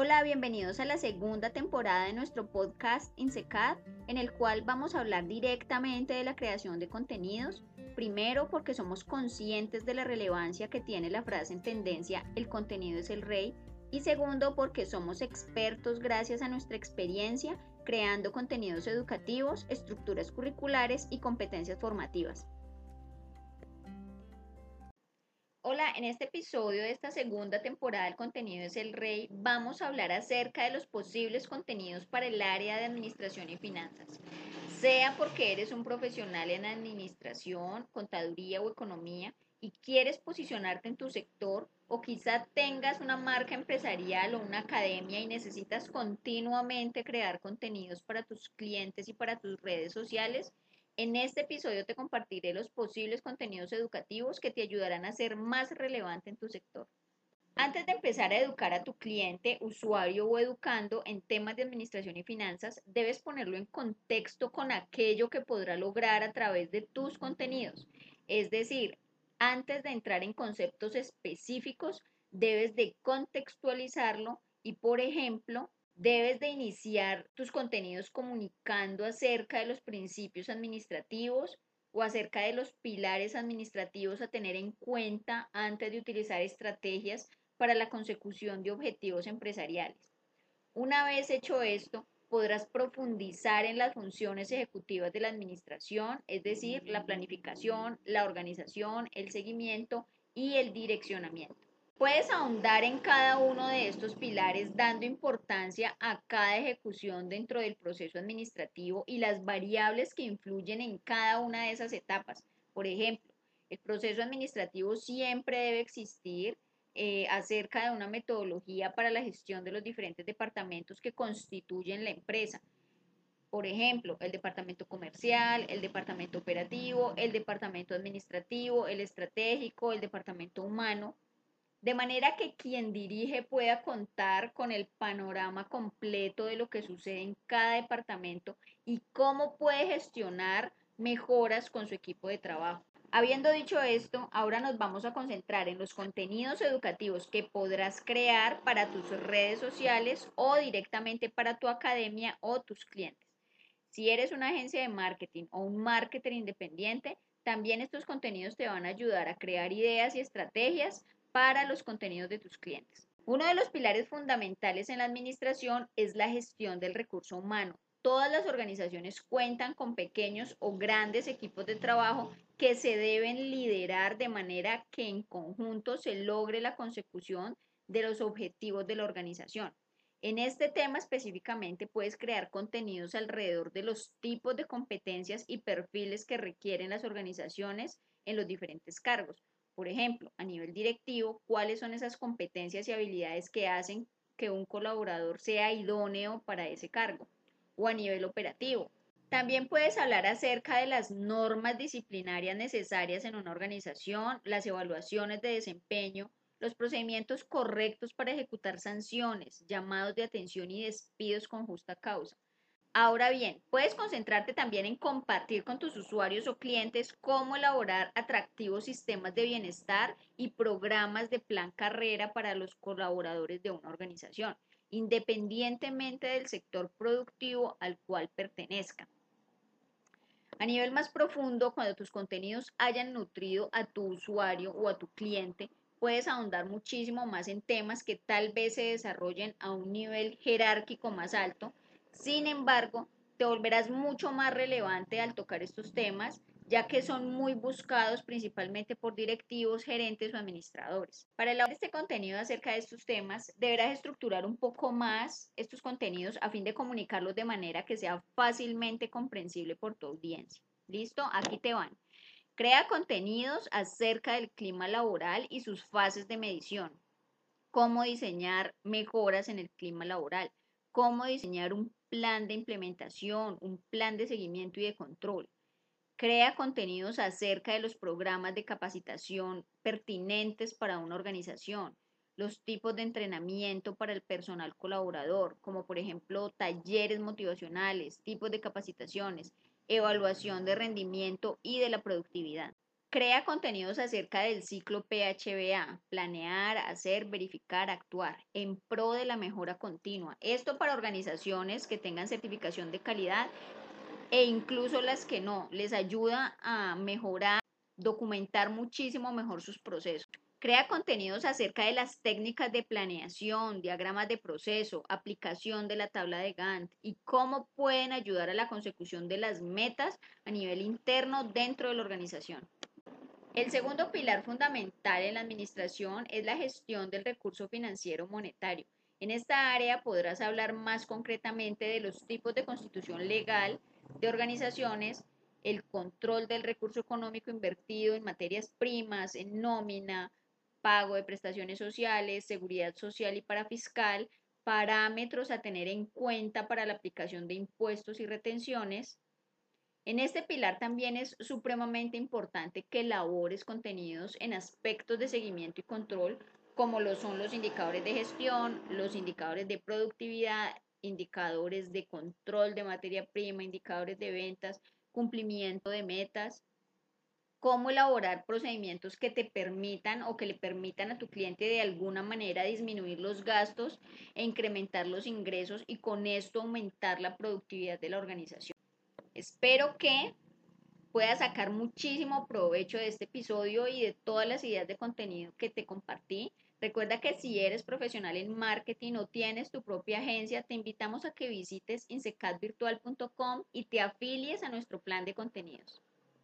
Hola, bienvenidos a la segunda temporada de nuestro podcast INSECAD, en el cual vamos a hablar directamente de la creación de contenidos. Primero, porque somos conscientes de la relevancia que tiene la frase en tendencia el contenido es el rey. Y segundo, porque somos expertos gracias a nuestra experiencia creando contenidos educativos, estructuras curriculares y competencias formativas. Hola, en este episodio de esta segunda temporada del contenido es el rey, vamos a hablar acerca de los posibles contenidos para el área de administración y finanzas. Sea porque eres un profesional en administración, contaduría o economía y quieres posicionarte en tu sector o quizá tengas una marca empresarial o una academia y necesitas continuamente crear contenidos para tus clientes y para tus redes sociales, en este episodio te compartiré los posibles contenidos educativos que te ayudarán a ser más relevante en tu sector. Antes de empezar a educar a tu cliente, usuario o educando en temas de administración y finanzas, debes ponerlo en contexto con aquello que podrá lograr a través de tus contenidos. Es decir, antes de entrar en conceptos específicos, debes de contextualizarlo y, por ejemplo, Debes de iniciar tus contenidos comunicando acerca de los principios administrativos o acerca de los pilares administrativos a tener en cuenta antes de utilizar estrategias para la consecución de objetivos empresariales. Una vez hecho esto, podrás profundizar en las funciones ejecutivas de la administración, es decir, la planificación, la organización, el seguimiento y el direccionamiento. Puedes ahondar en cada uno de estos pilares dando importancia a cada ejecución dentro del proceso administrativo y las variables que influyen en cada una de esas etapas. Por ejemplo, el proceso administrativo siempre debe existir eh, acerca de una metodología para la gestión de los diferentes departamentos que constituyen la empresa. Por ejemplo, el departamento comercial, el departamento operativo, el departamento administrativo, el estratégico, el departamento humano, de manera que quien dirige pueda contar con el panorama completo de lo que sucede en cada departamento y cómo puede gestionar mejoras con su equipo de trabajo. Habiendo dicho esto, ahora nos vamos a concentrar en los contenidos educativos que podrás crear para tus redes sociales o directamente para tu academia o tus clientes. Si eres una agencia de marketing o un marketer independiente, también estos contenidos te van a ayudar a crear ideas y estrategias para los contenidos de tus clientes. Uno de los pilares fundamentales en la administración es la gestión del recurso humano. Todas las organizaciones cuentan con pequeños o grandes equipos de trabajo que se deben liderar de manera que en conjunto se logre la consecución de los objetivos de la organización. En este tema específicamente puedes crear contenidos alrededor de los tipos de competencias y perfiles que requieren las organizaciones en los diferentes cargos. Por ejemplo, a nivel directivo, cuáles son esas competencias y habilidades que hacen que un colaborador sea idóneo para ese cargo. O a nivel operativo. También puedes hablar acerca de las normas disciplinarias necesarias en una organización, las evaluaciones de desempeño, los procedimientos correctos para ejecutar sanciones, llamados de atención y despidos con justa causa. Ahora bien, puedes concentrarte también en compartir con tus usuarios o clientes cómo elaborar atractivos sistemas de bienestar y programas de plan carrera para los colaboradores de una organización, independientemente del sector productivo al cual pertenezcan. A nivel más profundo, cuando tus contenidos hayan nutrido a tu usuario o a tu cliente, puedes ahondar muchísimo más en temas que tal vez se desarrollen a un nivel jerárquico más alto sin embargo, te volverás mucho más relevante al tocar estos temas, ya que son muy buscados principalmente por directivos, gerentes o administradores. Para elaborar este contenido acerca de estos temas, deberás estructurar un poco más estos contenidos a fin de comunicarlos de manera que sea fácilmente comprensible por tu audiencia. ¿Listo? Aquí te van. Crea contenidos acerca del clima laboral y sus fases de medición. Cómo diseñar mejoras en el clima laboral. Cómo diseñar un plan de implementación, un plan de seguimiento y de control. Crea contenidos acerca de los programas de capacitación pertinentes para una organización, los tipos de entrenamiento para el personal colaborador, como por ejemplo talleres motivacionales, tipos de capacitaciones, evaluación de rendimiento y de la productividad. Crea contenidos acerca del ciclo PHBA, planear, hacer, verificar, actuar, en pro de la mejora continua. Esto para organizaciones que tengan certificación de calidad e incluso las que no, les ayuda a mejorar, documentar muchísimo mejor sus procesos. Crea contenidos acerca de las técnicas de planeación, diagramas de proceso, aplicación de la tabla de Gantt y cómo pueden ayudar a la consecución de las metas a nivel interno dentro de la organización. El segundo pilar fundamental en la administración es la gestión del recurso financiero monetario. En esta área podrás hablar más concretamente de los tipos de constitución legal de organizaciones, el control del recurso económico invertido en materias primas, en nómina, pago de prestaciones sociales, seguridad social y parafiscal, parámetros a tener en cuenta para la aplicación de impuestos y retenciones, en este pilar también es supremamente importante que elabores contenidos en aspectos de seguimiento y control, como lo son los indicadores de gestión, los indicadores de productividad, indicadores de control de materia prima, indicadores de ventas, cumplimiento de metas, cómo elaborar procedimientos que te permitan o que le permitan a tu cliente de alguna manera disminuir los gastos e incrementar los ingresos y con esto aumentar la productividad de la organización. Espero que puedas sacar muchísimo provecho de este episodio y de todas las ideas de contenido que te compartí. Recuerda que si eres profesional en marketing o tienes tu propia agencia, te invitamos a que visites insecatvirtual.com y te afilies a nuestro plan de contenidos.